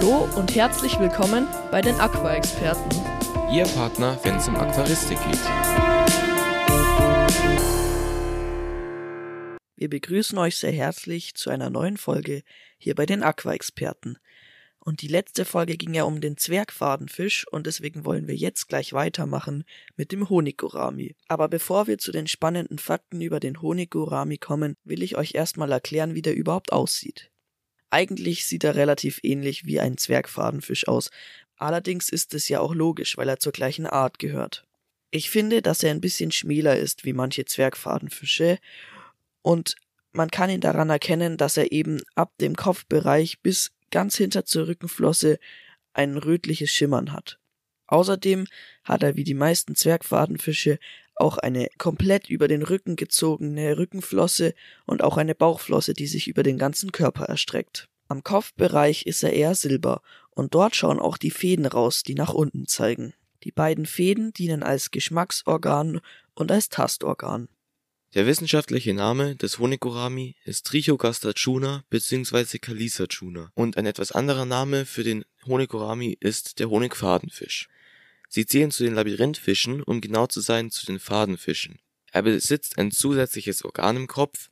Hallo und herzlich willkommen bei den Aqua-Experten. Ihr Partner, wenn es um Aquaristik geht. Wir begrüßen euch sehr herzlich zu einer neuen Folge hier bei den Aqua-Experten. Und die letzte Folge ging ja um den Zwergfadenfisch und deswegen wollen wir jetzt gleich weitermachen mit dem Honigorami. Aber bevor wir zu den spannenden Fakten über den Honigorami kommen, will ich euch erstmal erklären, wie der überhaupt aussieht. Eigentlich sieht er relativ ähnlich wie ein Zwergfadenfisch aus, allerdings ist es ja auch logisch, weil er zur gleichen Art gehört. Ich finde, dass er ein bisschen schmäler ist wie manche Zwergfadenfische und man kann ihn daran erkennen, dass er eben ab dem Kopfbereich bis ganz hinter zur Rückenflosse ein rötliches Schimmern hat. Außerdem hat er wie die meisten Zwergfadenfische auch eine komplett über den Rücken gezogene Rückenflosse und auch eine Bauchflosse, die sich über den ganzen Körper erstreckt. Am Kopfbereich ist er eher silber und dort schauen auch die Fäden raus, die nach unten zeigen. Die beiden Fäden dienen als Geschmacksorgan und als Tastorgan. Der wissenschaftliche Name des Honigorami ist Trichogaster chuna bzw. Calisa chuna und ein etwas anderer Name für den Honigorami ist der Honigfadenfisch. Sie zählen zu den Labyrinthfischen, um genau zu sein zu den Fadenfischen. Er besitzt ein zusätzliches Organ im Kopf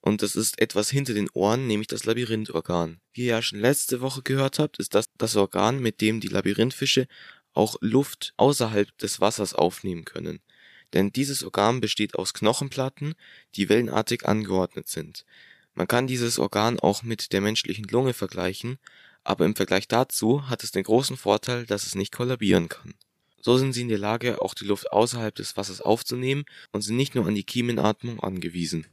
und das ist etwas hinter den Ohren, nämlich das Labyrinthorgan. Wie ihr ja schon letzte Woche gehört habt, ist das das Organ, mit dem die Labyrinthfische auch Luft außerhalb des Wassers aufnehmen können denn dieses Organ besteht aus Knochenplatten, die wellenartig angeordnet sind. Man kann dieses Organ auch mit der menschlichen Lunge vergleichen, aber im Vergleich dazu hat es den großen Vorteil, dass es nicht kollabieren kann. So sind sie in der Lage, auch die Luft außerhalb des Wassers aufzunehmen und sind nicht nur an die Kiemenatmung angewiesen.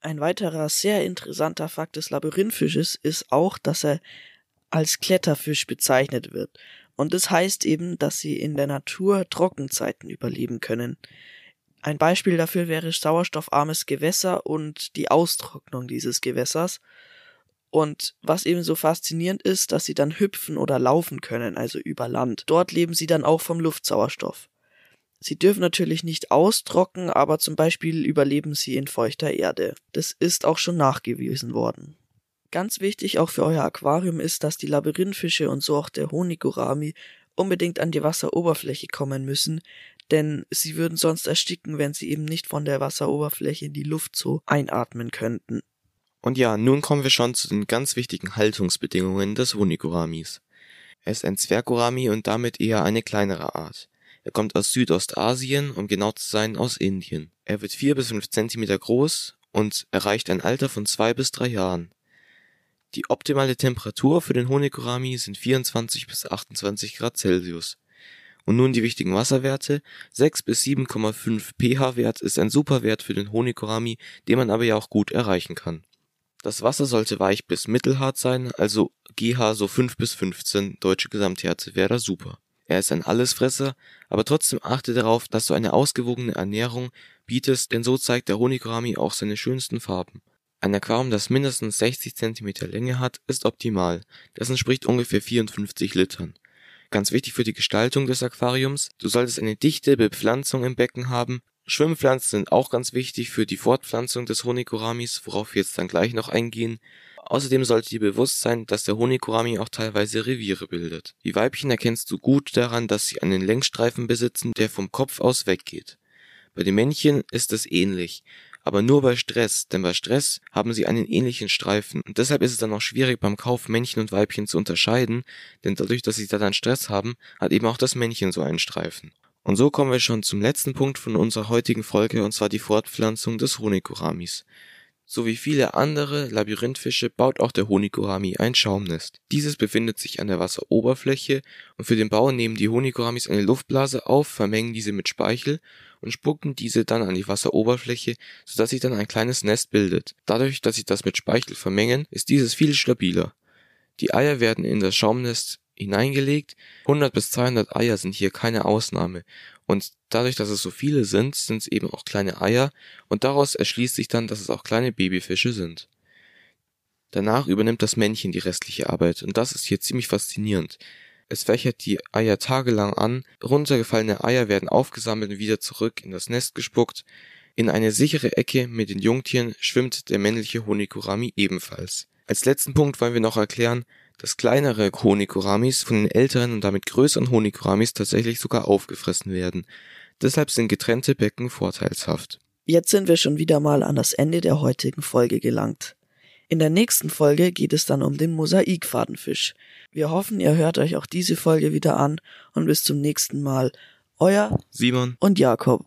Ein weiterer sehr interessanter Fakt des Labyrinthfisches ist auch, dass er als Kletterfisch bezeichnet wird. Und das heißt eben, dass sie in der Natur Trockenzeiten überleben können. Ein Beispiel dafür wäre sauerstoffarmes Gewässer und die Austrocknung dieses Gewässers. Und was eben so faszinierend ist, dass sie dann hüpfen oder laufen können, also über Land. Dort leben sie dann auch vom Luftsauerstoff. Sie dürfen natürlich nicht austrocknen, aber zum Beispiel überleben sie in feuchter Erde. Das ist auch schon nachgewiesen worden. Ganz wichtig auch für euer Aquarium ist, dass die Labyrinthfische und so auch der Honigorami unbedingt an die Wasseroberfläche kommen müssen, denn sie würden sonst ersticken, wenn sie eben nicht von der Wasseroberfläche die Luft so einatmen könnten. Und ja, nun kommen wir schon zu den ganz wichtigen Haltungsbedingungen des Honiguramis. Er ist ein Zwergurami und damit eher eine kleinere Art. Er kommt aus Südostasien, um genau zu sein aus Indien. Er wird vier bis fünf Zentimeter groß und erreicht ein Alter von zwei bis drei Jahren. Die optimale Temperatur für den Honigurami sind 24 bis 28 Grad Celsius. Und nun die wichtigen Wasserwerte. 6 bis 7,5 pH-Wert ist ein super Wert für den Honigorami, den man aber ja auch gut erreichen kann. Das Wasser sollte weich bis mittelhart sein, also GH so 5 bis 15 deutsche Gesamthärte wäre da super. Er ist ein Allesfresser, aber trotzdem achte darauf, dass du eine ausgewogene Ernährung bietest, denn so zeigt der Honigorami auch seine schönsten Farben. Ein Aquarium, das mindestens 60 cm Länge hat, ist optimal. Das entspricht ungefähr 54 Litern. Ganz wichtig für die Gestaltung des Aquariums, du solltest eine dichte Bepflanzung im Becken haben. Schwimmpflanzen sind auch ganz wichtig für die Fortpflanzung des Honiguramis, worauf wir jetzt dann gleich noch eingehen. Außerdem sollte dir bewusst sein, dass der Honigurami auch teilweise Reviere bildet. Die Weibchen erkennst du gut daran, dass sie einen Längsstreifen besitzen, der vom Kopf aus weggeht. Bei den Männchen ist es ähnlich aber nur bei Stress, denn bei Stress haben sie einen ähnlichen Streifen und deshalb ist es dann auch schwierig beim Kauf Männchen und Weibchen zu unterscheiden, denn dadurch, dass sie da dann Stress haben, hat eben auch das Männchen so einen Streifen. Und so kommen wir schon zum letzten Punkt von unserer heutigen Folge und zwar die Fortpflanzung des Honiguramis. So wie viele andere Labyrinthfische baut auch der Honigorami ein Schaumnest. Dieses befindet sich an der Wasseroberfläche und für den Bau nehmen die Honigoramis eine Luftblase auf, vermengen diese mit Speichel und spucken diese dann an die Wasseroberfläche, sodass sich dann ein kleines Nest bildet. Dadurch, dass sich das mit Speichel vermengen, ist dieses viel stabiler. Die Eier werden in das Schaumnest hineingelegt. 100 bis 200 Eier sind hier keine Ausnahme. Und dadurch, dass es so viele sind, sind es eben auch kleine Eier und daraus erschließt sich dann, dass es auch kleine Babyfische sind. Danach übernimmt das Männchen die restliche Arbeit und das ist hier ziemlich faszinierend. Es fächert die Eier tagelang an, runtergefallene Eier werden aufgesammelt und wieder zurück in das Nest gespuckt. In eine sichere Ecke mit den Jungtieren schwimmt der männliche Honigurami ebenfalls. Als letzten Punkt wollen wir noch erklären, dass kleinere Honiggoramis von den älteren und damit größeren Honiggoramis tatsächlich sogar aufgefressen werden. Deshalb sind getrennte Becken vorteilshaft. Jetzt sind wir schon wieder mal an das Ende der heutigen Folge gelangt. In der nächsten Folge geht es dann um den Mosaikfadenfisch. Wir hoffen, ihr hört euch auch diese Folge wieder an und bis zum nächsten Mal. Euer Simon und Jakob.